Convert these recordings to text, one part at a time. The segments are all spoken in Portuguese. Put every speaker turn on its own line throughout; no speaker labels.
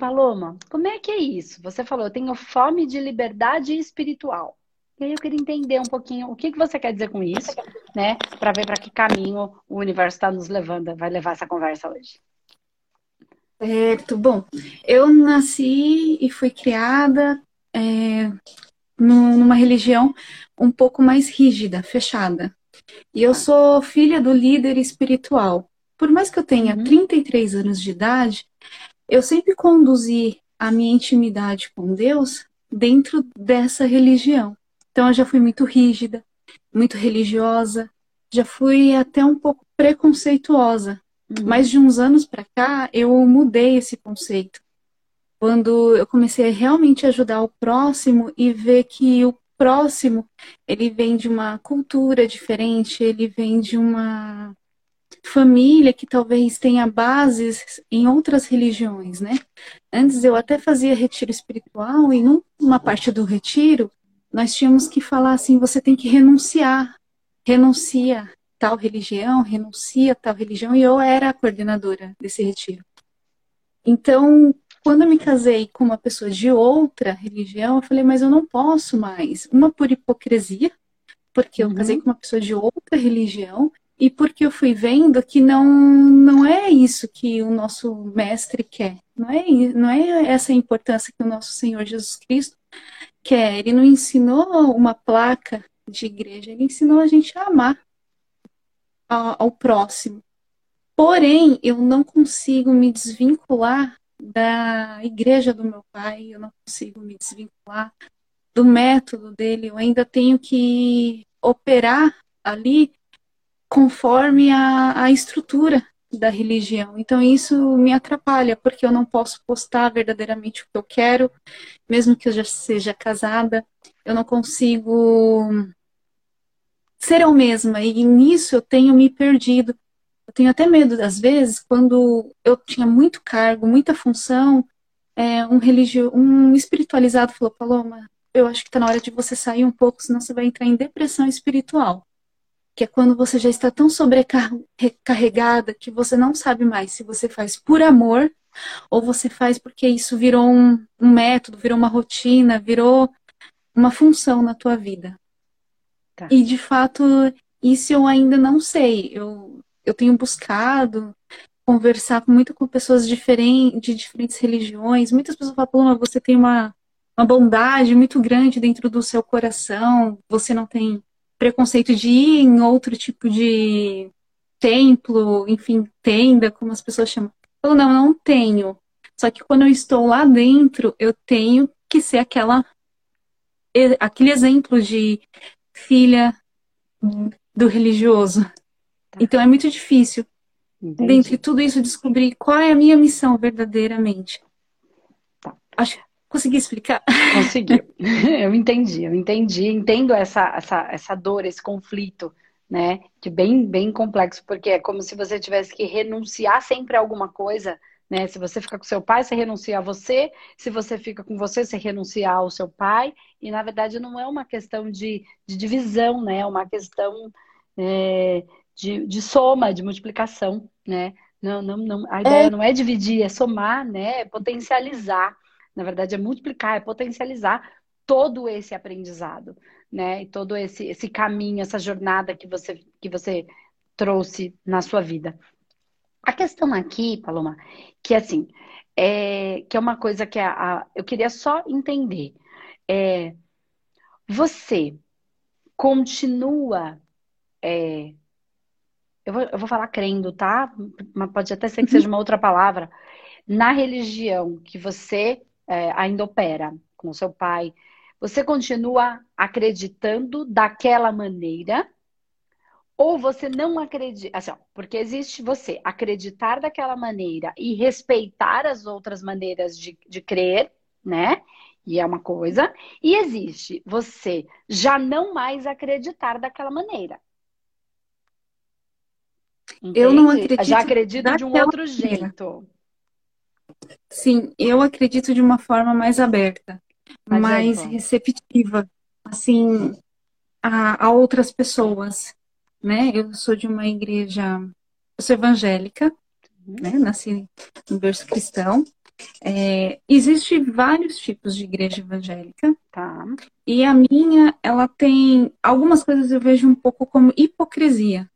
Paloma, como é que é isso? Você falou, eu tenho fome de liberdade espiritual. E aí eu queria entender um pouquinho o que, que você quer dizer com isso, né? Para ver para que caminho o universo está nos levando, vai levar essa conversa hoje.
Certo. Bom, eu nasci e fui criada é, numa religião um pouco mais rígida, fechada. E eu sou filha do líder espiritual. Por mais que eu tenha uhum. 33 anos de idade, eu sempre conduzi a minha intimidade com Deus dentro dessa religião. Então eu já fui muito rígida, muito religiosa, já fui até um pouco preconceituosa. Uhum. Mas de uns anos para cá eu mudei esse conceito. Quando eu comecei a realmente ajudar o próximo e ver que o próximo ele vem de uma cultura diferente, ele vem de uma família que talvez tenha bases em outras religiões, né? Antes eu até fazia retiro espiritual e numa parte do retiro nós tínhamos que falar assim: você tem que renunciar, renuncia tal religião, renuncia tal religião, e eu era a coordenadora desse retiro. Então, quando eu me casei com uma pessoa de outra religião, eu falei, mas eu não posso mais. Uma por hipocrisia, porque eu uhum. casei com uma pessoa de outra religião, e porque eu fui vendo que não, não é isso que o nosso mestre quer. Não é, não é essa importância que o nosso Senhor Jesus Cristo quer. Ele não ensinou uma placa de igreja, ele ensinou a gente a amar ao próximo. Porém, eu não consigo me desvincular da igreja do meu pai, eu não consigo me desvincular do método dele, eu ainda tenho que operar ali conforme a, a estrutura da religião. Então isso me atrapalha, porque eu não posso postar verdadeiramente o que eu quero, mesmo que eu já seja casada, eu não consigo ser eu mesma, e nisso eu tenho me perdido. Eu tenho até medo, às vezes, quando eu tinha muito cargo, muita função, é, um religio... um espiritualizado falou, Paloma, eu acho que está na hora de você sair um pouco, senão você vai entrar em depressão espiritual que é quando você já está tão sobrecarregada que você não sabe mais se você faz por amor ou você faz porque isso virou um, um método, virou uma rotina, virou uma função na tua vida. Tá. E de fato, isso eu ainda não sei. Eu, eu tenho buscado conversar muito com pessoas diferentes, de diferentes religiões. Muitas pessoas falam, você tem uma, uma bondade muito grande dentro do seu coração, você não tem preconceito de ir em outro tipo de templo, enfim, tenda, como as pessoas chamam. Eu não, não tenho. Só que quando eu estou lá dentro, eu tenho que ser aquela aquele exemplo de filha do religioso. Tá. Então é muito difícil, Entendi. dentre tudo isso, descobrir qual é a minha missão verdadeiramente. Tá. Acho, Consegui explicar?
Conseguiu. Eu entendi, eu entendi, entendo essa, essa, essa dor, esse conflito, né? Que bem, bem complexo, porque é como se você tivesse que renunciar sempre a alguma coisa, né? Se você fica com seu pai, você renuncia a você. Se você fica com você, você renuncia ao seu pai. E na verdade não é uma questão de, de divisão, né? É uma questão é, de, de soma, de multiplicação, né? Não, não, não, a ideia é... não é dividir, é somar, né? É potencializar. Na verdade, é multiplicar, é potencializar todo esse aprendizado, né? E todo esse, esse caminho, essa jornada que você, que você trouxe na sua vida. A questão aqui, Paloma, que assim, é, que é uma coisa que a, a, eu queria só entender. É, você continua. É, eu, vou, eu vou falar crendo, tá? Mas pode até ser que seja uma outra palavra. Na religião que você é, ainda opera com seu pai, você continua acreditando daquela maneira ou você não acredita, assim, ó, porque existe você acreditar daquela maneira e respeitar as outras maneiras de, de crer, né? E é uma coisa. E existe você já não mais acreditar daquela maneira.
Entende? Eu não acredito.
Já acredito de um outro maneira. jeito.
Sim, eu acredito de uma forma mais aberta, mais, receptiva, assim, a, a, outras pessoas, né? Eu sou de uma igreja, eu sou evangélica, uhum. né? Nasci no berço cristão, É, existe vários tipos de igreja evangélica.
Tá.
E a minha, ela tem algumas coisas eu vejo um pouco como hipocrisia.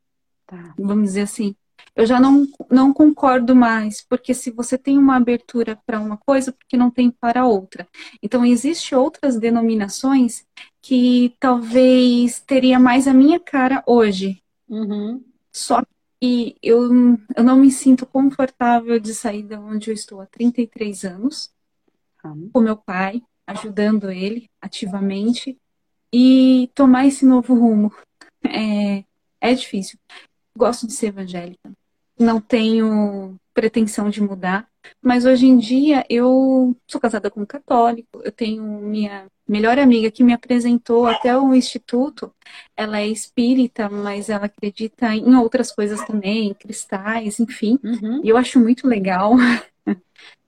Tá.
Vamos dizer assim. Eu já não, não concordo mais, porque se você tem uma abertura para uma coisa, porque não tem para outra. Então, existem outras denominações que talvez teria mais a minha cara hoje.
Uhum.
Só que eu, eu não me sinto confortável de sair de onde eu estou há 33 anos,
Uhum.
com meu pai, ajudando ele ativamente, e tomar esse novo rumo. É, é difícil. Gosto de ser evangélica. Não tenho pretensão de mudar, mas hoje em dia eu sou casada com um católico, eu tenho minha melhor amiga que me apresentou até o instituto. Ela é espírita, mas ela acredita em outras coisas também, cristais, enfim.
Uhum.
E eu acho muito legal.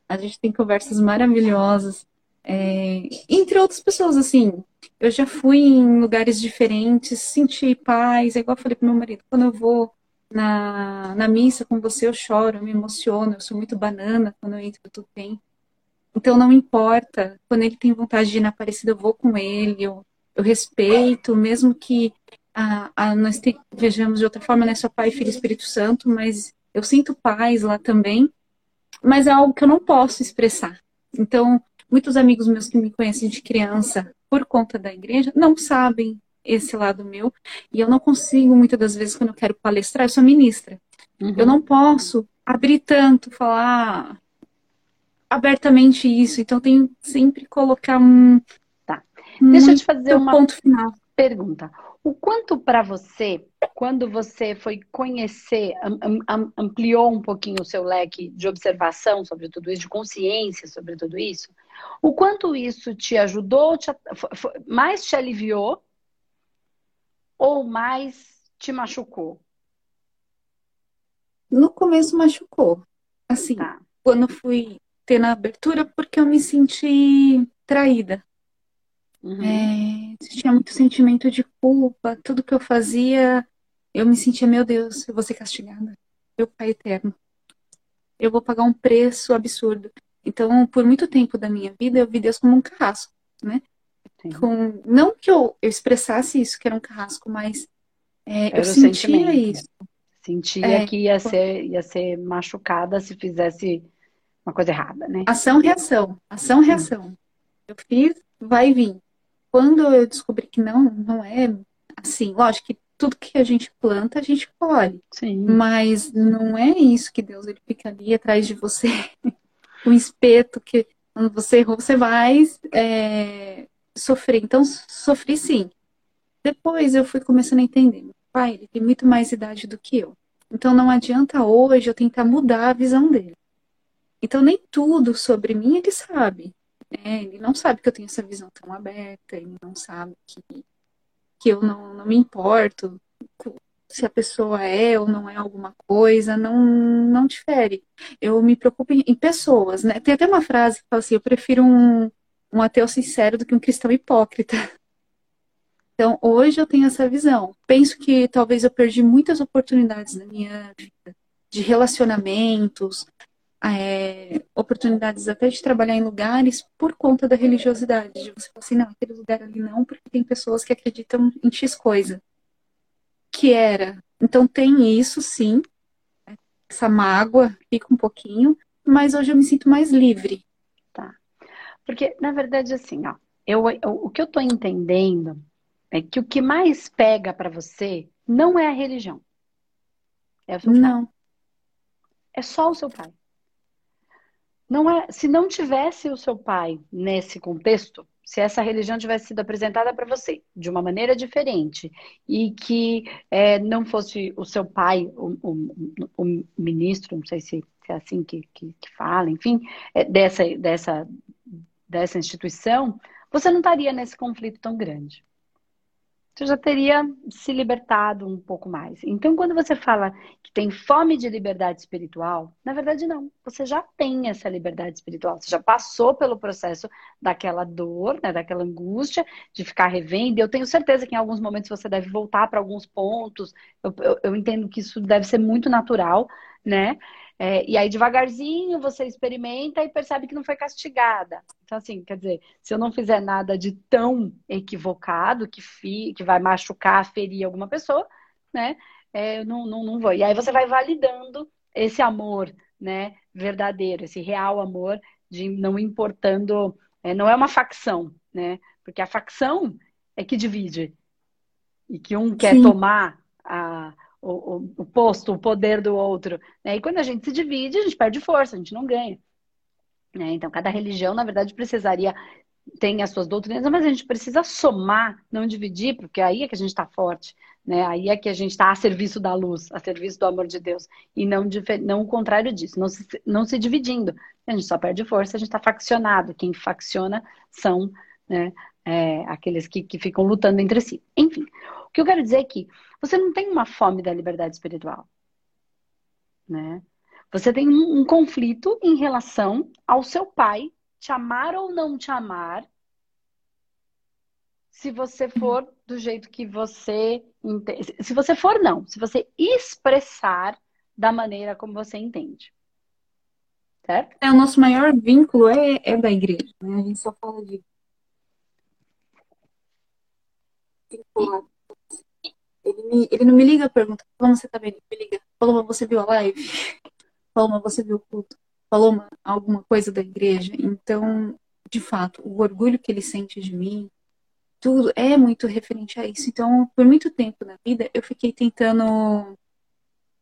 A gente tem conversas maravilhosas. É, entre outras pessoas, assim, eu já fui em lugares diferentes, senti paz, é igual eu falei pro meu marido, quando eu vou na, na missa com você, eu choro, eu me emociono, eu sou muito banana quando eu entro tudo bem. Então não importa, quando ele tem vontade de ir na Aparecida, eu vou com ele, eu, eu respeito, mesmo que a, a, nós te, vejamos de outra forma, né, só Pai, Filho e Espírito Santo, mas eu sinto paz lá também, mas é algo que eu não posso expressar. Então, muitos amigos meus que me conhecem de criança, por conta da igreja, não sabem esse lado meu. E eu não consigo, muitas das vezes, quando eu quero palestrar, eu sou ministra.
Uhum.
Eu não posso abrir tanto, falar abertamente isso. Então, eu tenho que sempre colocar um.
Tá. Deixa eu te fazer uma
ponto final.
pergunta. O quanto para você, quando você foi conhecer, am, am, ampliou um pouquinho o seu leque de observação sobre tudo isso, de consciência sobre tudo isso, o quanto isso te ajudou, te, mais te aliviou ou mais te machucou?
No começo machucou. Assim,
Tá.
quando fui ter na abertura, porque eu me senti traída.
Uhum.
É, tinha muito sentimento de culpa, tudo que eu fazia, eu me sentia, meu Deus, eu vou ser castigada. Meu Pai eterno. Eu vou pagar um preço absurdo. Então, por muito tempo da minha vida, eu vi Deus como um carrasco, né?
Sim.
Com, não que eu, eu expressasse isso, que era um carrasco, mas é, eu
o
sentia isso.
Sentia
É.
que ia ser, ia ser machucada se fizesse uma coisa errada, né?
Ação, reação. Ação, reação. Eu fiz, vai vir. Quando eu descobri que não, não é assim, lógico que tudo que a gente planta, a gente colhe.
Sim.
Mas não é isso que Deus ele fica ali atrás de você, um espeto que quando você errou, você vai é, sofrer. Então, sofri sim. Depois eu fui começando a entender. Meu pai, ele tem muito mais idade do que eu. Então não adianta hoje eu tentar mudar a visão dele. Então nem tudo sobre mim ele sabe. né? Ele não sabe que eu tenho essa visão tão aberta, ele não sabe que, que eu não, não me importo se a pessoa é ou não é alguma coisa, não, não difere. Eu me preocupo em, em pessoas, né? Tem até uma frase que fala assim, eu prefiro um, um ateu sincero do que um cristão hipócrita. Então, hoje eu tenho essa visão. Penso que talvez eu perdi muitas oportunidades na minha vida, de relacionamentos, é, oportunidades até de trabalhar em lugares por conta da religiosidade. De você falar assim, não, aquele lugar ali não, porque tem pessoas que acreditam em X coisa. Que era. Então, tem isso, sim. Essa mágoa fica um pouquinho, mas hoje eu me sinto mais livre.
Porque, na verdade, assim, ó, eu, eu- o que eu tô entendendo é que o que mais pega pra você não é a religião. É o seu pai.
Não.
É só o seu pai. Não é, se não tivesse o seu pai nesse contexto, se essa religião tivesse sido apresentada para você de uma maneira diferente e que é, não fosse o seu pai, o, o- o ministro, não sei se, se é assim que, que, que fala, enfim, é, dessa, dessa, dessa instituição, você não estaria nesse conflito tão grande. Você já teria se libertado um pouco mais. Então, quando você fala que tem fome de liberdade espiritual, na verdade não. Você já tem essa liberdade espiritual. Você já passou pelo processo daquela dor, né, daquela angústia de ficar revendo. Eu tenho certeza que em alguns momentos você deve voltar para alguns pontos. Eu, eu, eu entendo que isso deve ser muito natural, né? É, e aí, devagarzinho, você experimenta e percebe que não foi castigada. Então, assim, quer dizer, se eu não fizer nada de tão equivocado que, fi, que vai machucar, ferir alguma pessoa, né? É, eu não, não, não vou. E aí você vai validando esse amor, né? Verdadeiro, esse real amor, de não importando. É, não é uma facção, né? Porque a facção é que divide. E que um quer Sim. tomar a o, o, posto, o poder do outro. Né? E quando a gente se divide, a gente perde força, a gente não ganha. Né? Então, cada religião, na verdade, precisaria tem as suas doutrinas, mas a gente precisa somar, não dividir, porque aí é que a gente está forte, né? Aí é que a gente está a serviço da luz, a serviço do amor de Deus, e não, não o contrário disso, não se, não se dividindo. A gente só perde força, a gente está faccionado. Quem facciona são né, é, aqueles que, que ficam lutando entre si. Enfim, que eu quero dizer é que você não tem uma fome da liberdade espiritual. Né? Você tem um, um conflito em relação ao seu pai te amar ou não te amar, se você for do jeito que você entende. Se você for, não. Se você expressar da maneira como você entende. Certo?
É, o nosso maior vínculo é, é da igreja, né? A gente só fala de. Ele, me, ele não me liga pergunta, como você tá bem? Ele me liga, Paloma, você viu a live? Paloma, você viu o culto? Paloma, alguma coisa da igreja? Então, de fato, o orgulho que ele sente de mim, tudo é muito referente a isso. Então, por muito tempo na vida, eu fiquei tentando.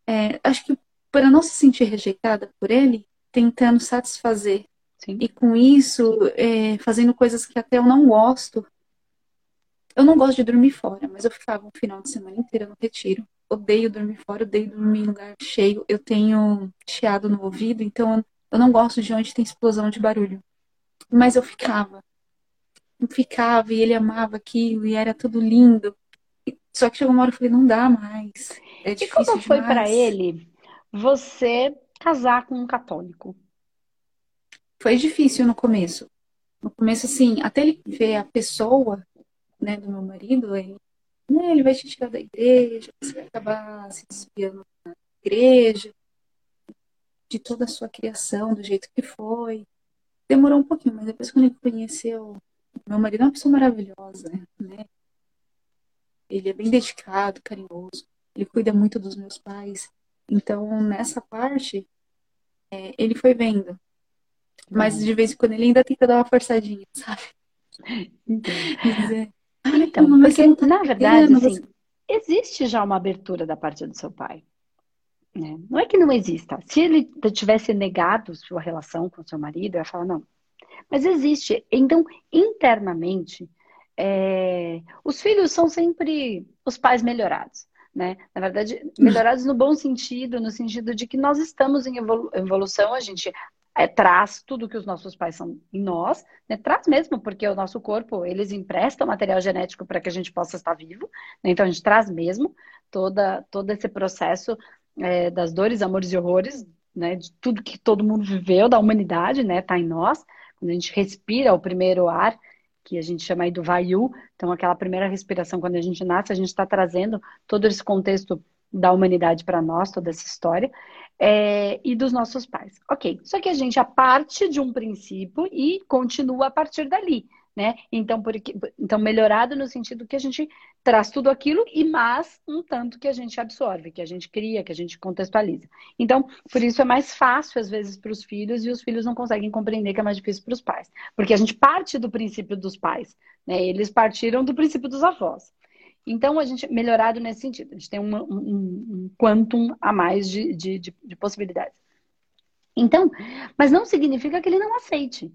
É, acho que para não se sentir rejeitada por ele, tentando satisfazer. Sim. E com isso, é, fazendo coisas que até eu não gosto, eu não gosto de dormir fora, mas eu ficava um final de semana inteira no retiro. Odeio dormir fora, odeio dormir em lugar cheio. Eu tenho chiado no ouvido, então eu não gosto de onde tem explosão de barulho. Mas eu ficava. Eu ficava e ele amava aquilo e era tudo lindo. Só que chegou uma hora eu falei, não dá mais. É e
como foi para ele você casar com um católico?
Foi difícil no começo. No começo, assim, até ele ver a pessoa né, do meu marido, ele, né, ele vai te tirar da igreja, você vai acabar se desviando da igreja, de toda a sua criação, do jeito que foi. Demorou um pouquinho, mas depois quando ele conheceu, meu marido é uma pessoa maravilhosa, né? Ele é bem dedicado, carinhoso, ele cuida muito dos meus pais. Então, nessa parte, é, ele foi vendo. Mas de vez em quando ele ainda tenta dar uma forçadinha, sabe?
Dizer, então, porque, tá na verdade, assim, existe já uma abertura da parte do seu pai. Né? Não é que não exista. Se ele tivesse negado sua relação com seu marido, eu ia falar, não. Mas existe. Então, internamente, é... os filhos são sempre os pais melhorados. Né? Na verdade, melhorados no bom sentido, no sentido de que nós estamos em evolução, a gente é, traz tudo que os nossos pais são em nós, né? traz mesmo, porque o nosso corpo, eles emprestam material genético para que a gente possa estar vivo, né? então a gente traz mesmo toda, todo esse processo é, das dores, amores e horrores, né? de tudo que todo mundo viveu, da humanidade, né? tá em nós, quando a gente respira o primeiro ar, que a gente chama aí do Vayu, então aquela primeira respiração quando a gente nasce, a gente está trazendo todo esse contexto da humanidade para nós, toda essa história é, e dos nossos pais. Ok, só que a gente parte de um princípio e continua a partir dali, né? Então, então melhorado no sentido que a gente traz tudo aquilo e mais um tanto que a gente absorve, que a gente cria, que a gente contextualiza. Então, por isso é mais fácil às vezes para os filhos e os filhos não conseguem compreender que é mais difícil para os pais, porque a gente parte do princípio dos pais, né? Eles partiram do princípio dos avós. Então, a gente melhorado nesse sentido. A gente tem um, um, um quantum a mais de, de, de, de possibilidades. Então, mas não significa que ele não aceite.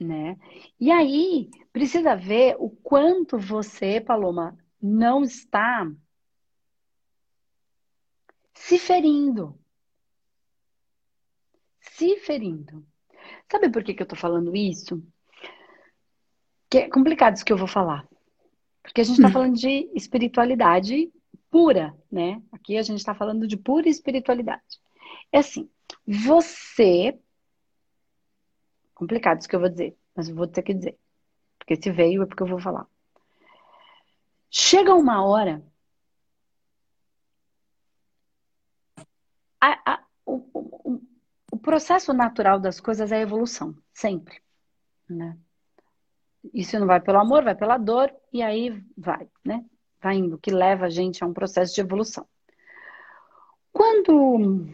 Né? E aí, precisa ver o quanto você, Paloma, não está se ferindo. Se ferindo. Sabe por que, que eu tô falando isso? Que é complicado isso que eu vou falar. Porque a gente está hum. falando de espiritualidade pura, né? Aqui a gente está falando de pura espiritualidade. É assim, você. Complicado isso que eu vou dizer, mas eu vou ter que dizer. Porque se veio é porque eu vou falar. Chega uma hora a, a, o, o, o processo natural das coisas é a evolução, sempre. Né? Isso não vai pelo amor, vai pela dor, e aí vai, né? Vai indo, que leva a gente a um processo de evolução. Quando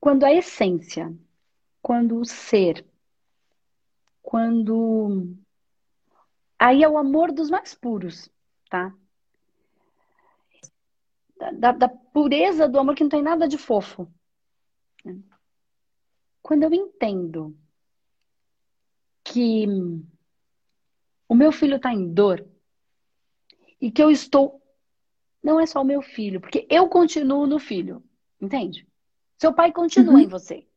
quando a essência, quando o ser, quando aí é o amor dos mais puros, tá? Da, da, pureza do amor que não tem nada de fofo. Quando eu entendo que o meu filho está em dor e que eu estou. Não é só o meu filho, porque eu continuo no filho, entende? Seu pai continua uhum. em você.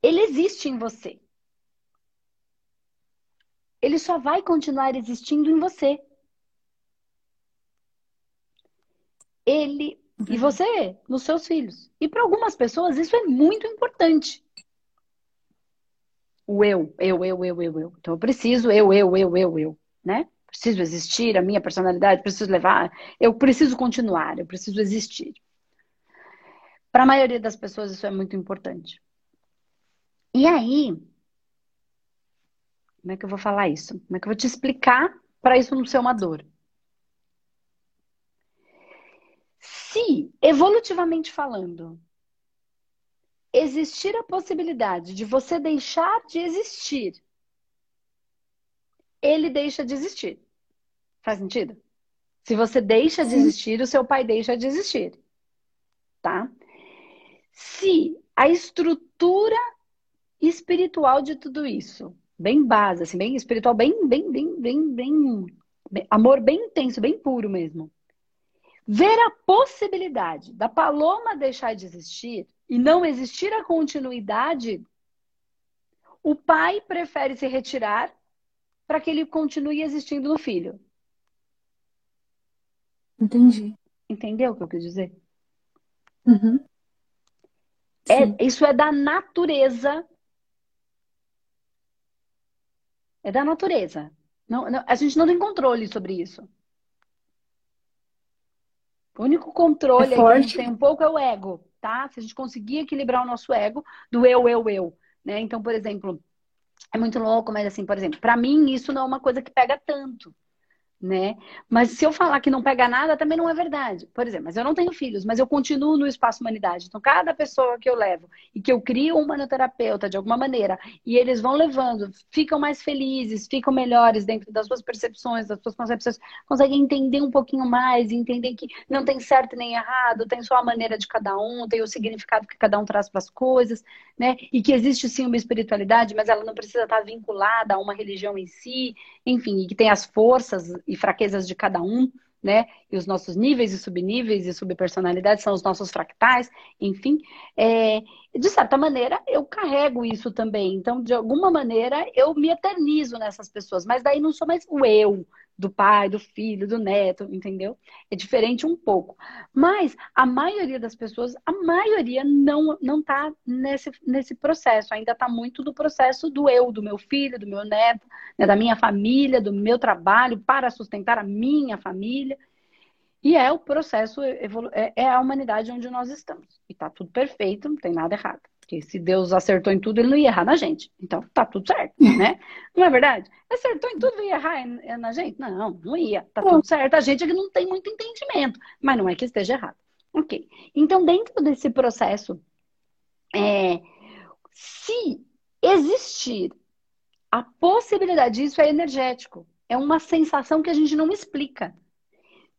Ele existe em você. Ele só vai continuar existindo em você. Ele. E você nos seus filhos. E para algumas pessoas isso é muito importante. O eu, eu, eu, eu, eu, eu. Então eu preciso eu, eu, eu, eu, eu, né? Preciso existir, a minha personalidade, preciso levar, eu preciso continuar, eu preciso existir. Para a maioria das pessoas isso é muito importante. E aí, como é que eu vou falar isso? Como é que eu vou te explicar para isso não ser uma dor? Se, evolutivamente falando, existir a possibilidade de você deixar de existir, ele deixa de existir. Faz sentido? Se você deixa de existir, o seu pai deixa de existir. Tá? Se a estrutura espiritual de tudo isso, bem base, assim, bem espiritual, bem, bem, bem, bem, bem, bem amor bem intenso, bem puro mesmo. Ver a possibilidade da paloma deixar de existir e não existir a continuidade, o pai prefere se retirar para que ele continue existindo no filho.
Entendi.
Entendeu o que eu quis dizer?
Uhum.
É, isso é da natureza. É da natureza. Não, não, a gente não tem controle sobre isso. O único controle é que a gente tem um pouco é o ego, tá? Se a gente conseguir equilibrar o nosso ego do eu, eu, eu, né? Então, por exemplo, é muito louco, mas assim, por exemplo, para mim isso não é uma coisa que pega tanto né? Mas se eu falar que não pega nada, também não é verdade. Por exemplo, mas eu não tenho filhos, mas eu continuo no espaço humanidade. Então, cada pessoa que eu levo e que eu crio um manoterapeuta de alguma maneira, e eles vão levando, ficam mais felizes, ficam melhores dentro das suas percepções, das suas concepções, conseguem entender um pouquinho mais, entender que não tem certo nem errado, tem só a maneira de cada um, tem o significado que cada um traz para as coisas, né? E que existe sim uma espiritualidade, mas ela não precisa estar vinculada a uma religião em si, enfim, e que tem as forças e fraquezas de cada um, né? E os nossos níveis e subníveis e subpersonalidades são os nossos fractais, enfim. É, de certa maneira, eu carrego isso também. Então, de alguma maneira, eu me eternizo nessas pessoas. Mas daí não sou mais o eu, do pai, do filho, do neto, entendeu? É diferente um pouco. Mas a maioria das pessoas, a maioria não não tá nesse, nesse processo, ainda está muito no processo do eu, do meu filho, do meu neto, né, da minha família, do meu trabalho para sustentar a minha família. E é o processo, é, é a humanidade onde nós estamos. E está tudo perfeito, não tem nada errado. Porque se Deus acertou em tudo, ele não ia errar na gente. Então tá tudo certo, né? Não é verdade? Acertou em tudo, ia errar na gente? Não, não ia. Tá tudo certo. A gente é que não tem muito entendimento, mas não é que esteja errado. Ok. Então, dentro desse processo, é, se existir a possibilidade disso é energético. É uma sensação que a gente não explica.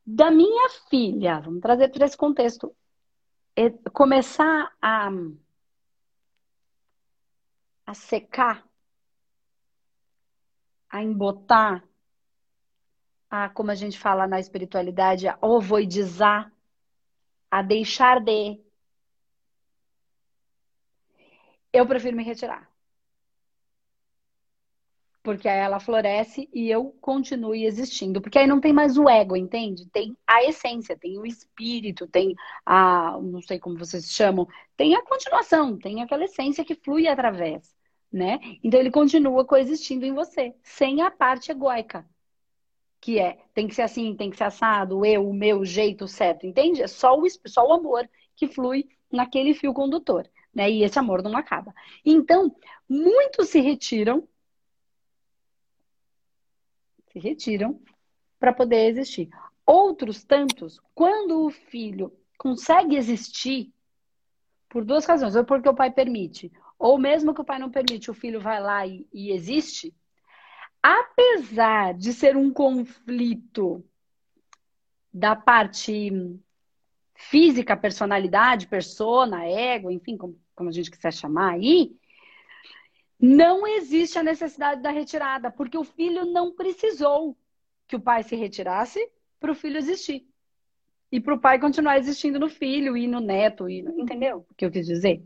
Da minha filha, vamos trazer para esse contexto, é começar a a secar, a embotar, a, como a gente fala na espiritualidade, a ovoidizar, a deixar de. Eu prefiro me retirar. Porque aí ela floresce e eu continuo existindo. Porque aí não tem mais o ego, entende? Tem a essência, tem o espírito, tem a. não sei como vocês chamam, tem a continuação, tem aquela essência que flui através né? Então ele continua coexistindo em você, sem a parte egóica, que é tem que ser assim, tem que ser assado, eu, o meu jeito certo, entende? É só o, só o amor que flui naquele fio condutor, né? E esse amor não acaba. Então, muitos se retiram, se retiram para poder existir. Outros tantos, quando o filho consegue existir, por duas razões, ou porque o pai permite, ou mesmo que o pai não permite, o filho vai lá e, e existe, apesar de ser um conflito da parte física, personalidade, persona, ego, enfim, como, como a gente quiser chamar aí, não existe a necessidade da retirada, porque o filho não precisou que o pai se retirasse para o filho existir. E para o pai continuar existindo no filho e no neto, e no... entendeu o que eu quis dizer?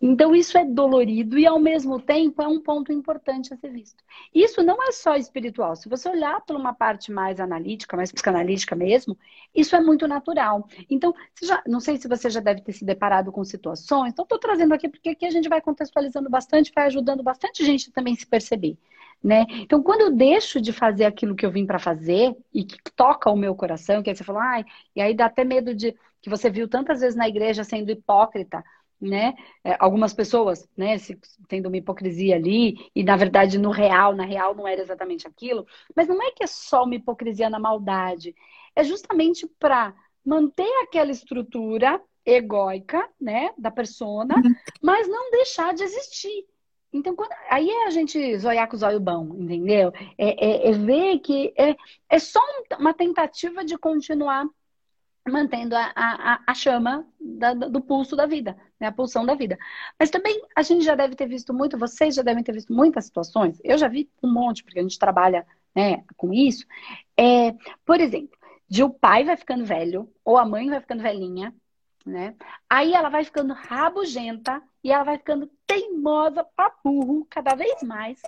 Então, isso é dolorido e, ao mesmo tempo, é um ponto importante a ser visto. Isso não é só espiritual. Se você olhar por uma parte mais analítica, mais psicanalítica mesmo, isso é muito natural. Então, já, não sei se você já deve ter se deparado com situações. Então, estou trazendo aqui porque aqui a gente vai contextualizando bastante, vai ajudando bastante gente também se perceber. Né? Então, quando eu deixo de fazer aquilo que eu vim para fazer e que toca o meu coração, que aí você falou, ai, e aí dá até medo de que você viu tantas vezes na igreja sendo hipócrita, né? É, algumas pessoas, né, se, tendo uma hipocrisia ali, e na verdade no real, na real não era exatamente aquilo, mas não é que é só uma hipocrisia na maldade, é justamente para manter aquela estrutura egóica, né, da persona, uhum. mas não deixar de existir. Então, quando, aí é a gente zoiar com o zóio bom, entendeu? É, é, é ver que é, é só uma tentativa de continuar mantendo a, a, a chama da, do pulso da vida, né? a pulsão da vida. Mas também a gente já deve ter visto muito, vocês já devem ter visto muitas situações, eu já vi um monte, porque a gente trabalha né, com isso. É, por exemplo, de o pai vai ficando velho, ou a mãe vai ficando velhinha, né? Aí ela vai ficando rabugenta e ela vai ficando teimosa pra burro cada vez mais.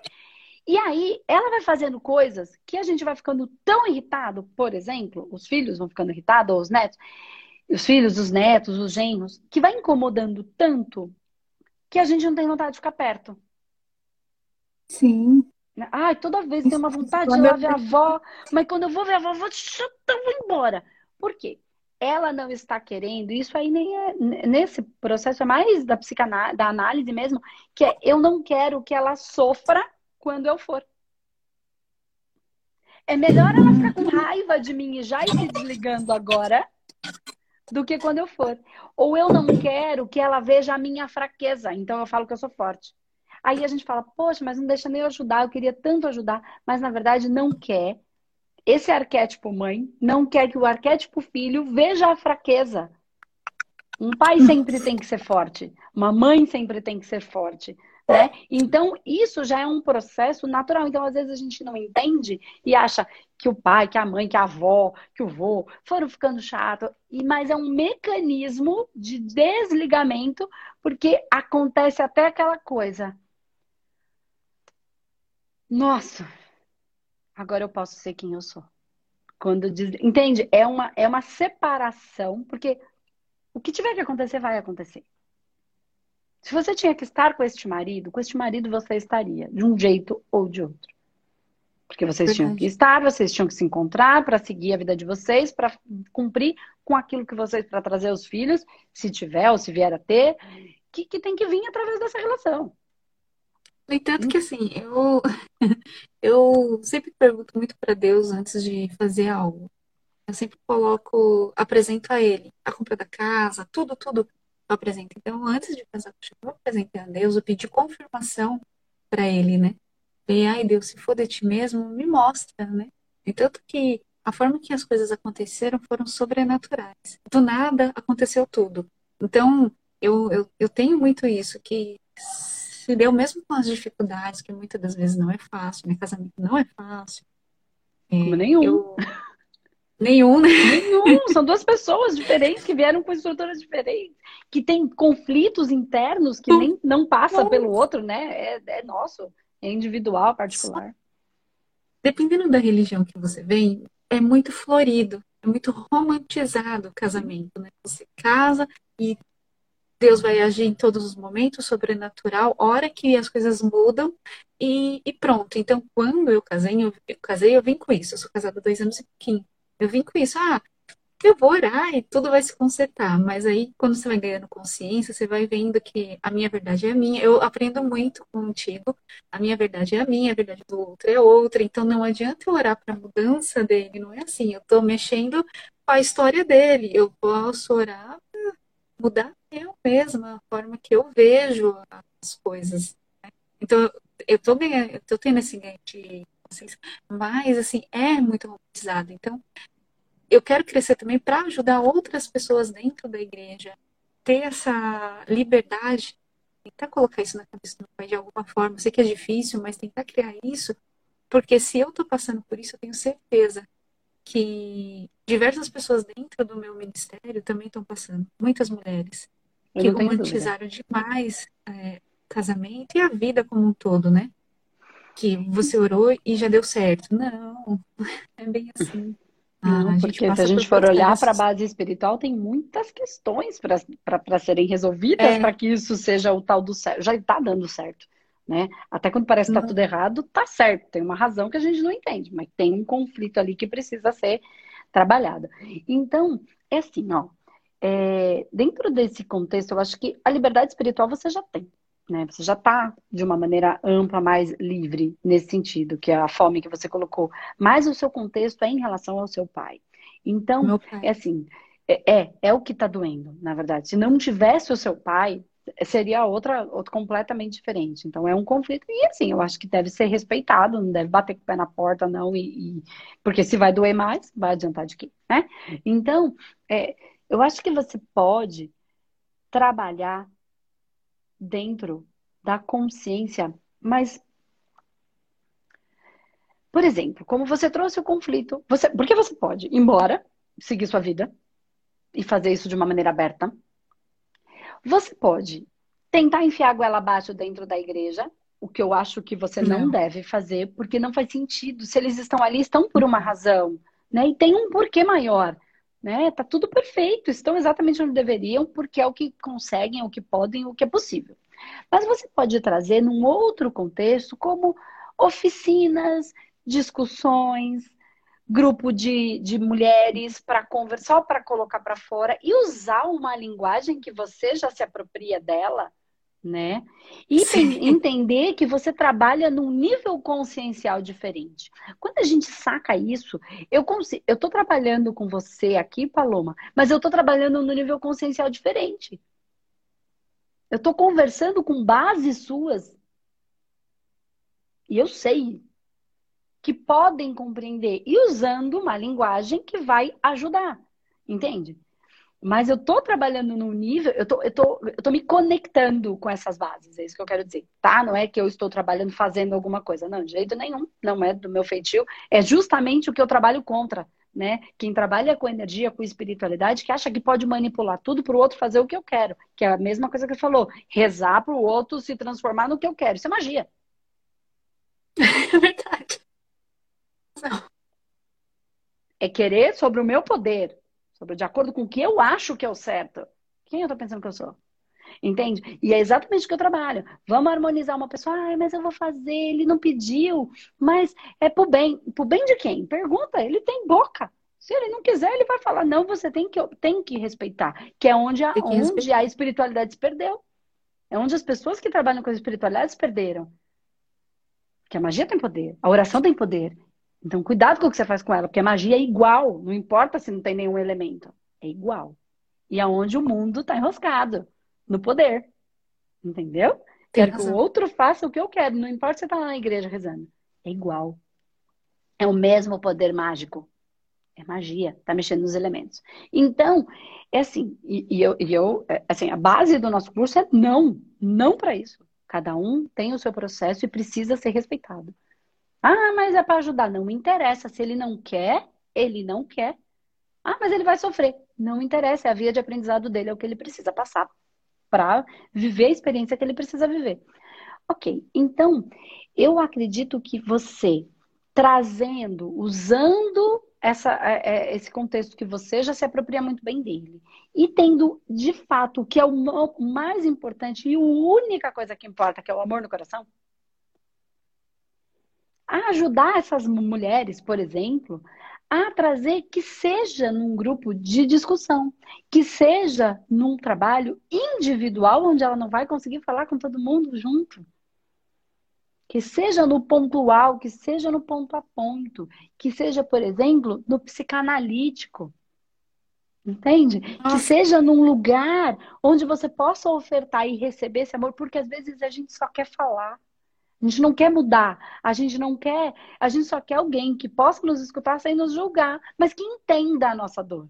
E aí, ela vai fazendo coisas que a gente vai ficando tão irritado, por exemplo, os filhos vão ficando irritados, ou os netos, os filhos, os netos, os genros, que vai incomodando tanto que a gente não tem vontade de ficar perto.
Sim.
Ai, toda vez tem uma vontade de ir lá ver a avó, mas quando eu vou ver a avó, eu vou, eu vou embora. Por quê? Ela não está querendo, isso aí nem é, nesse processo é mais da psicanálise, da análise mesmo, que é eu não quero que ela sofra quando eu for. É melhor ela ficar com raiva de mim e já ir se desligando agora do que quando eu for. Ou eu não quero que ela veja a minha fraqueza, então eu falo que eu sou forte. Aí a gente fala, poxa, mas não deixa nem eu ajudar, eu queria tanto ajudar, mas na verdade não quer. Esse arquétipo mãe não quer que o arquétipo filho veja a fraqueza. Um pai sempre tem que ser forte, uma mãe sempre tem que ser forte. Né? Então, isso já é um processo natural. Então, às vezes, a gente não entende e acha que o pai, que a mãe, que a avó, que o vô foram ficando chato. E, mas é um mecanismo de desligamento, porque acontece até aquela coisa. Nossa, agora eu posso ser quem eu sou. Quando diz... Entende? É uma, é uma separação, porque o que tiver que acontecer, vai acontecer. Se você tinha que estar com este marido, com este marido você estaria, de um jeito ou de outro. Porque vocês tinham que estar, vocês tinham que se encontrar para seguir a vida de vocês, para cumprir com aquilo que vocês, para trazer os filhos, se tiver ou se vier a ter, que, que tem que vir através dessa relação.
No entanto que assim, eu, eu sempre pergunto muito para Deus antes de fazer algo. Eu sempre coloco, apresento a Ele a compra da casa, tudo, tudo eu apresento. Então, antes de pensar, eu apresentei a Deus, eu pedi confirmação para Ele, né? E ai, Deus, se for de ti mesmo, me mostra, né? E tanto que a forma que as coisas aconteceram foram sobrenaturais. Do nada aconteceu tudo. Então, eu, eu, eu tenho muito isso, que se deu mesmo com as dificuldades, que muitas das vezes não é fácil, meu casamento não é fácil.
Como é, nenhum.
Eu, Nenhum, né?
Nenhum. São duas pessoas diferentes que vieram com estruturas diferentes, que têm conflitos internos que nem não passa pelo outro, né? É, é nosso, é individual, particular.
Dependendo da religião que você vem, é muito florido, é muito romantizado o casamento, né? Você casa e Deus vai agir em todos os momentos, sobrenatural, hora que as coisas mudam e, e pronto. Então, quando eu casei, eu, eu, casei, eu vim com isso. Eu sou casada há dois anos e pouquinho. Eu vim com isso. Ah, eu vou orar e tudo vai se consertar. Mas aí, quando você vai ganhando consciência, você vai vendo que a minha verdade é a minha. Eu aprendo muito contigo. A minha verdade é a minha, a verdade do outro é outra. Então, não adianta eu orar para a mudança dele. Não é assim. Eu estou mexendo com a história dele. Eu posso orar para mudar eu mesma, a forma que eu vejo as coisas. Né? Então, eu estou ganhando, eu tô tendo esse ganho de consciência. Mas, assim, é muito romantizado. Então, eu quero crescer também para ajudar outras pessoas dentro da igreja ter essa liberdade, tentar colocar isso na cabeça do pai de alguma forma. Eu sei que é difícil, mas tentar criar isso, porque se eu estou passando por isso, eu tenho certeza que diversas pessoas dentro do meu ministério também estão passando, muitas mulheres que romantizaram demais é, casamento e a vida como um todo, né? Que você orou e já deu certo. Não, é bem assim.
Não, porque se a gente for olhar para a base espiritual, tem muitas questões para serem resolvidas é. para que isso seja o tal do certo. Já está dando certo. Né? Até quando parece que está tudo errado, tá certo. Tem uma razão que a gente não entende, mas tem um conflito ali que precisa ser trabalhado. Então, é assim, ó. É, dentro desse contexto, eu acho que a liberdade espiritual você já tem. Né? Você já está de uma maneira ampla, mais livre nesse sentido, que é a fome que você colocou. Mas o seu contexto é em relação ao seu pai. Então, pai. é assim, é, é, é o que está doendo, na verdade. Se não tivesse o seu pai, seria outra, outra completamente diferente. Então é um conflito e assim, eu acho que deve ser respeitado, não deve bater com o pé na porta, não, e, e... porque se vai doer mais, vai adiantar de quê, né? Então, é, eu acho que você pode trabalhar dentro da consciência, mas por exemplo, como você trouxe o conflito, você, porque você pode ir embora, seguir sua vida e fazer isso de uma maneira aberta. Você pode tentar enfiar a goela abaixo dentro da igreja, o que eu acho que você não, não deve fazer, porque não faz sentido. Se eles estão ali, estão por uma razão, né? E tem um porquê maior né? Tá tudo perfeito, estão exatamente onde deveriam, porque é o que conseguem, é o que podem, o que é possível. Mas você pode trazer num outro contexto, como oficinas, discussões, grupo de, de mulheres para conversar, para colocar para fora e usar uma linguagem que você já se apropria dela né? E Sim. entender que você trabalha num nível consciencial diferente. Quando a gente saca isso, eu consigo, eu tô trabalhando com você aqui, Paloma, mas eu tô trabalhando no nível consciencial diferente. Eu tô conversando com bases suas. E eu sei que podem compreender e usando uma linguagem que vai ajudar. Entende? Mas eu tô trabalhando num nível, eu tô, eu, tô, eu tô me conectando com essas bases, é isso que eu quero dizer, tá? Não é que eu estou trabalhando fazendo alguma coisa, não, de jeito nenhum, não é do meu feitio, é justamente o que eu trabalho contra, né? Quem trabalha com energia, com espiritualidade, que acha que pode manipular tudo para o outro fazer o que eu quero, que é a mesma coisa que ele falou, rezar para o outro se transformar no que eu quero, isso é magia.
É verdade.
Não. É querer sobre o meu poder, sobre de acordo com o que eu acho que é o certo. Quem eu tô pensando que eu sou? Entende? E é exatamente o que eu trabalho. Vamos harmonizar uma pessoa, ah, mas eu vou fazer, ele não pediu, mas é pro bem. Pro bem de quem? Pergunta, ele tem boca. Se ele não quiser, ele vai falar, não, você tem que, tem que respeitar. Que é onde a, onde a espiritualidade se perdeu. É onde as pessoas que trabalham com a espiritualidade se perderam. Que a magia tem poder, a oração tem poder. Então, cuidado com o que você faz com ela, porque a magia é igual, não importa se não tem nenhum elemento, é igual. E aonde o mundo está enroscado, no poder. Entendeu? Tem quero razão. que o outro faça o que eu quero, não importa se você está lá na igreja rezando. É igual. É o mesmo poder mágico. É magia, tá mexendo nos elementos. Então, é assim, e, e eu, e eu, é, assim, a base do nosso curso é não, não para isso. Cada um tem o seu processo e precisa ser respeitado. Ah, mas é para ajudar. Não me interessa. Se ele não quer, ele não quer. Ah, mas ele vai sofrer. Não interessa. É a via de aprendizado dele, é o que ele precisa passar para viver a experiência que ele precisa viver. Ok, então eu acredito que você trazendo, usando essa, é, é, esse contexto que você já se apropria muito bem dele. E tendo, de fato, o que é o mais importante e a única coisa que importa, que é o amor no coração, a ajudar essas mulheres, por exemplo, a trazer que seja num grupo de discussão, que seja num trabalho individual, onde ela não vai conseguir falar com todo mundo junto. Que seja no pontual, que seja no ponto a ponto, que seja, por exemplo, no psicanalítico. Entende? Nossa. Que seja num lugar onde você possa ofertar e receber esse amor, porque às vezes a gente só quer falar. A gente não quer mudar, a gente não quer, a gente só quer alguém que possa nos escutar sem nos julgar, mas que entenda a nossa dor.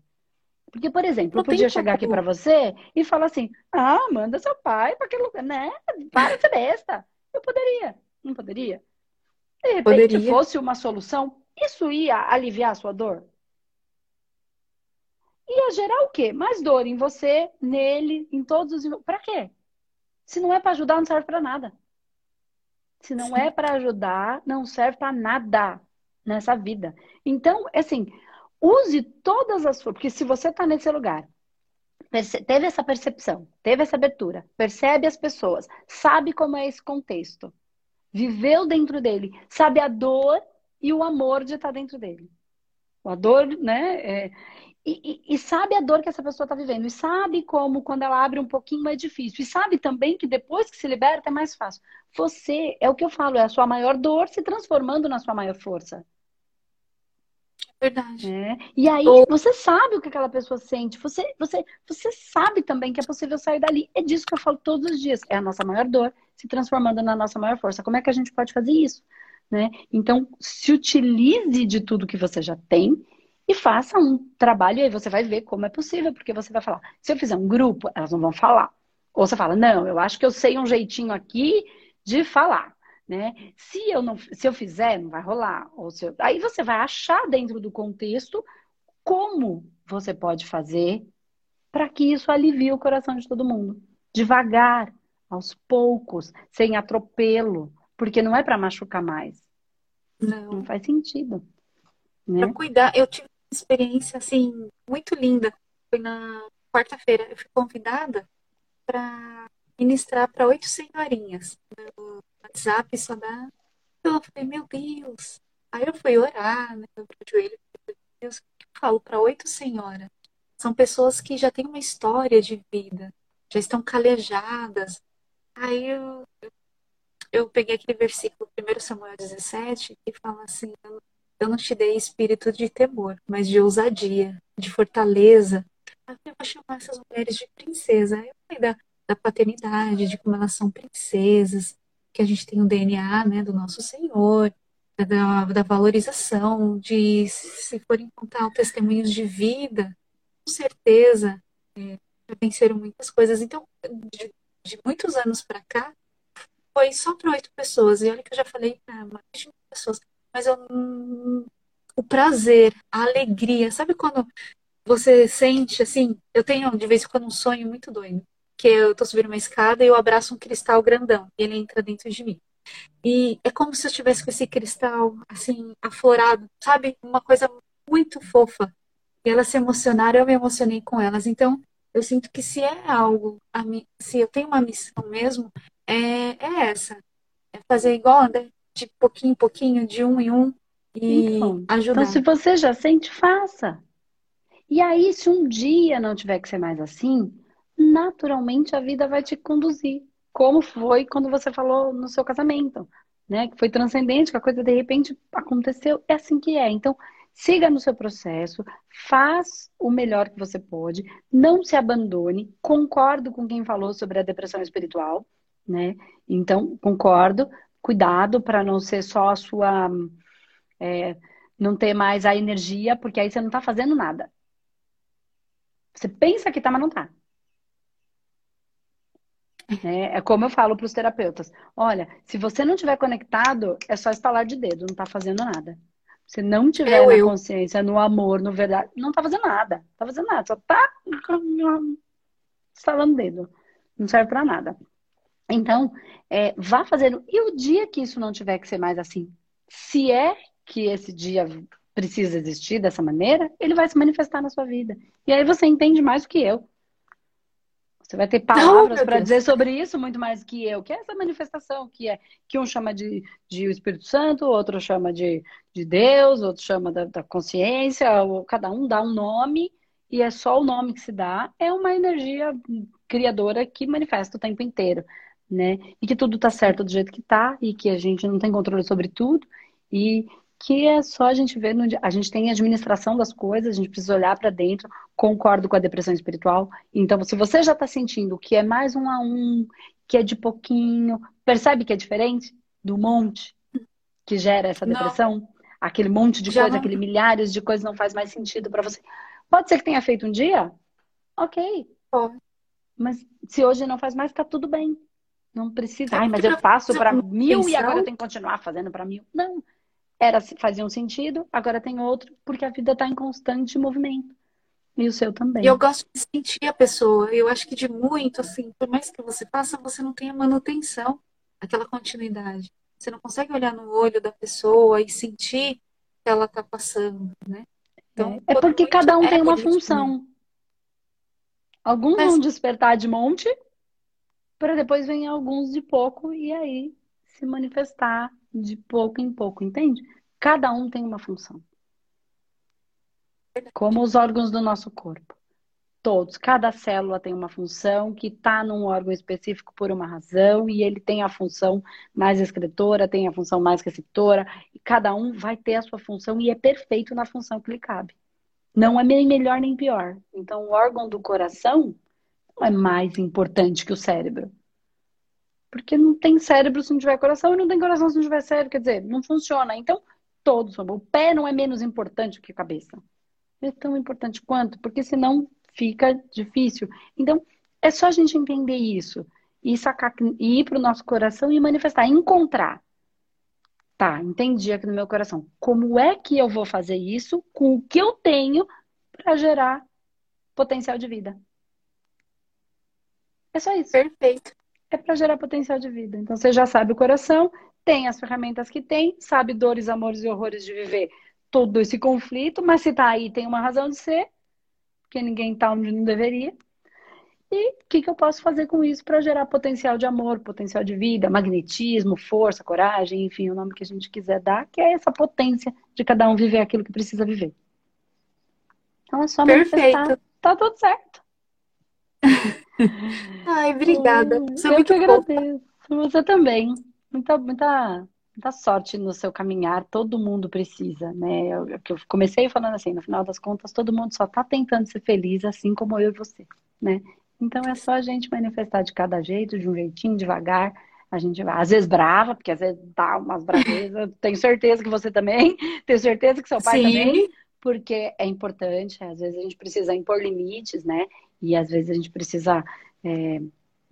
Porque, por exemplo, não eu podia chegar aqui para você e falar assim: ah, manda seu pai para aquele lugar, né? Para de ser besta. Eu poderia, não poderia? De repente, poderia. fosse uma solução, isso ia aliviar a sua dor? Ia gerar o quê? Mais dor em você, nele, em todos os. Para quê? Se não é para ajudar, não serve para nada. Se não Sim. é para ajudar, não serve para nada nessa vida. Então, assim, use todas as forças, porque se você está nesse lugar, teve essa percepção, teve essa abertura, percebe as pessoas, sabe como é esse contexto, viveu dentro dele, sabe a dor e o amor de estar dentro dele. A dor, né? É, e, e, e, sabe a dor que essa pessoa está vivendo. E sabe como, quando ela abre um pouquinho, é difícil. E sabe também que depois que se liberta é mais fácil. Você, é o que eu falo, é a sua maior dor se transformando na sua maior força.
Verdade.
É. E aí você sabe o que aquela pessoa sente. Você, você, você sabe também que é possível sair dali. É disso que eu falo todos os dias. É a nossa maior dor se transformando na nossa maior força. Como é que a gente pode fazer isso? Né? Então, se utilize de tudo que você já tem e faça um trabalho e aí você vai ver como é possível, porque você vai falar, se eu fizer um grupo, elas não vão falar. Ou você fala, não, eu acho que eu sei um jeitinho aqui de falar. Né? Se eu não, se eu fizer, não vai rolar. Ou se eu... Aí você vai achar dentro do contexto como você pode fazer para que isso alivie o coração de todo mundo. Devagar, aos poucos, sem atropelo, porque não é para machucar mais.
Não.
não faz sentido.
Né? Para cuidar, eu tive experiência assim muito linda. Foi na quarta-feira, eu fui convidada para ministrar para oito senhorinhas. No WhatsApp só dá. Eu falei, meu Deus. Aí eu fui orar, né? Eu joelho, meu Deus, o que eu falo para oito senhoras? São pessoas que já têm uma história de vida, já estão calejadas. Aí eu, eu, eu peguei aquele versículo, 1 Samuel 17, que fala assim: eu não te dei espírito de temor, mas de ousadia, de fortaleza. Eu vou chamar essas mulheres de princesa. Eu falei da, da paternidade, de como elas são princesas, que a gente tem o DNA né, do nosso Senhor, da, da valorização, de se forem contar testemunhos de vida, com certeza é, venceram muitas coisas. Então, de, de muitos anos para cá, foi só para oito pessoas. E olha que eu já falei para mais de mil pessoas mas eu, o prazer, a alegria, sabe quando você sente assim? Eu tenho de vez em quando um sonho muito doido, que eu tô subindo uma escada e eu abraço um cristal grandão e ele entra dentro de mim. E é como se eu estivesse com esse cristal assim aflorado, sabe? Uma coisa muito fofa. E elas se emocionaram, eu me emocionei com elas. Então, eu sinto que se é algo, se eu tenho uma missão mesmo, é, é essa. É fazer igual, André, de pouquinho em pouquinho, de um em um, e então, ajudar.
Então, se você já sente, faça. E aí, se um dia não tiver que ser mais assim, naturalmente a vida vai te conduzir. Como foi quando você falou no seu casamento, né? Que foi transcendente, que a coisa de repente aconteceu. É assim que é. Então, siga no seu processo, faz o melhor que você pode, não se abandone. Concordo com quem falou sobre a depressão espiritual, né? Então, concordo, cuidado para não ser só a sua. É, não ter mais a energia, porque aí você não está fazendo nada. Você pensa que está, mas não está. É, é, como eu falo para os terapeutas: olha, se você não estiver conectado, é só estalar de dedo, não está fazendo nada. Se não tiver eu, na eu. consciência, no amor, no verdade, não está fazendo nada. Tá fazendo nada, só está estalando dedo. Não serve para nada. Então, é, vá fazendo. E o dia que isso não tiver que ser mais assim, se é que esse dia precisa existir dessa maneira, ele vai se manifestar na sua vida. E aí você entende mais do que eu. Você vai ter palavras para dizer sobre isso muito mais que eu, que é essa manifestação, que é que um chama de, de o Espírito Santo, outro chama de, de Deus, outro chama da, da consciência, cada um dá um nome, e é só o nome que se dá, é uma energia criadora que manifesta o tempo inteiro, né? E que tudo tá certo do jeito que tá, e que a gente não tem controle sobre tudo, e que é só a gente ver, no, a gente tem administração das coisas, a gente precisa olhar para dentro, concordo com a depressão espiritual. Então, se você já está sentindo que é mais um a um, que é de pouquinho, percebe que é diferente do monte que gera essa depressão? Não. Aquele monte de já coisa, não. aquele milhares de coisas não faz mais sentido para você. Pode ser que tenha feito um dia? Ok. Mas se hoje não faz mais, tá tudo bem. Não precisa. Ai, mas eu faço para mil e agora eu tenho que continuar fazendo para mil. Não era fazia um sentido, agora tem outro, porque a vida está em constante movimento. E o seu também.
Eu gosto de sentir a pessoa. Eu acho que de muito, assim, por mais que você faça, você não tem a manutenção, aquela continuidade. Você não consegue olhar no olho da pessoa e sentir que ela está passando, né?
Então, é, é porque cada um é tem uma função. Alguns Mas... vão despertar de monte, para depois vem alguns de pouco e aí se manifestar de pouco em pouco, entende? Cada um tem uma função. Como os órgãos do nosso corpo. Todos, cada célula tem uma função que está num órgão específico por uma razão, e ele tem a função mais escritora, tem a função mais receptora, e cada um vai ter a sua função e é perfeito na função que lhe cabe. Não é nem melhor nem pior. Então, o órgão do coração não é mais importante que o cérebro. Porque não tem cérebro se não tiver coração e não tem coração se não tiver cérebro. Quer dizer, não funciona. Então, todos. O pé não é menos importante que a cabeça. É tão importante quanto, porque senão fica difícil. Então, é só a gente entender isso. E sacar, e ir para o nosso coração e manifestar, encontrar. Tá, entendi aqui no meu coração. Como é que eu vou fazer isso com o que eu tenho para gerar potencial de vida? É só isso.
Perfeito
é para gerar potencial de vida. Então você já sabe o coração, tem as ferramentas que tem, sabe dores, amores e horrores de viver todo esse conflito, mas se tá aí tem uma razão de ser, porque ninguém tá onde não deveria. E o que, que eu posso fazer com isso para gerar potencial de amor, potencial de vida, magnetismo, força, coragem, enfim, o nome que a gente quiser dar, que é essa potência de cada um viver aquilo que precisa viver. Então é só Perfeito. Tá tudo certo.
Ai, obrigada.
Você é eu que agradeço. Você também. Muita, muita, muita sorte no seu caminhar. Todo mundo precisa, né? Eu, eu comecei falando assim, no final das contas, todo mundo só está tentando ser feliz, assim como eu e você, né? Então é só a gente manifestar de cada jeito, de um jeitinho, devagar. A gente vai, às vezes brava, porque às vezes dá umas bravezas. Tenho certeza que você também, tenho certeza que seu pai Sim. também, porque é importante. Às vezes a gente precisa impor limites, né? E às vezes a gente precisa é,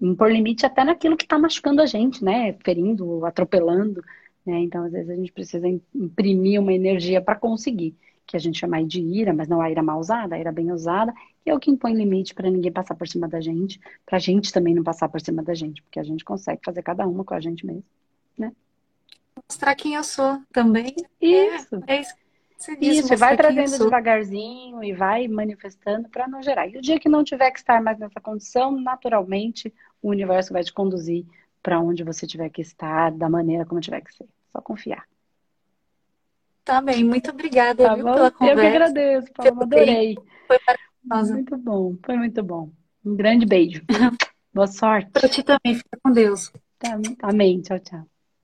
impor limite até naquilo que está machucando a gente, né? Ferindo, atropelando. Né? Então, às vezes, a gente precisa imprimir uma energia para conseguir, que a gente chama de ira, mas não a ira mal usada, a ira bem usada, que é o que impõe limite para ninguém passar por cima da gente, para a gente também não passar por cima da gente, porque a gente consegue fazer cada uma com a gente mesmo, né?
Mostrar quem eu sou também.
Isso.
É, é isso
isso, vai trazendo devagarzinho e vai manifestando para não gerar. E o dia que não tiver que estar mais nessa condição, naturalmente o universo vai te conduzir para onde você tiver que estar, da maneira como tiver que ser. Só confiar.
Tá bem, muito obrigada tá viu, pela conversa.
Eu que agradeço, Paloma, adorei. Foi maravilhosa. Muito bom, foi muito bom. Um grande beijo. Boa sorte.
Para ti também, fica com Deus.
Tá, amém, tchau, tchau.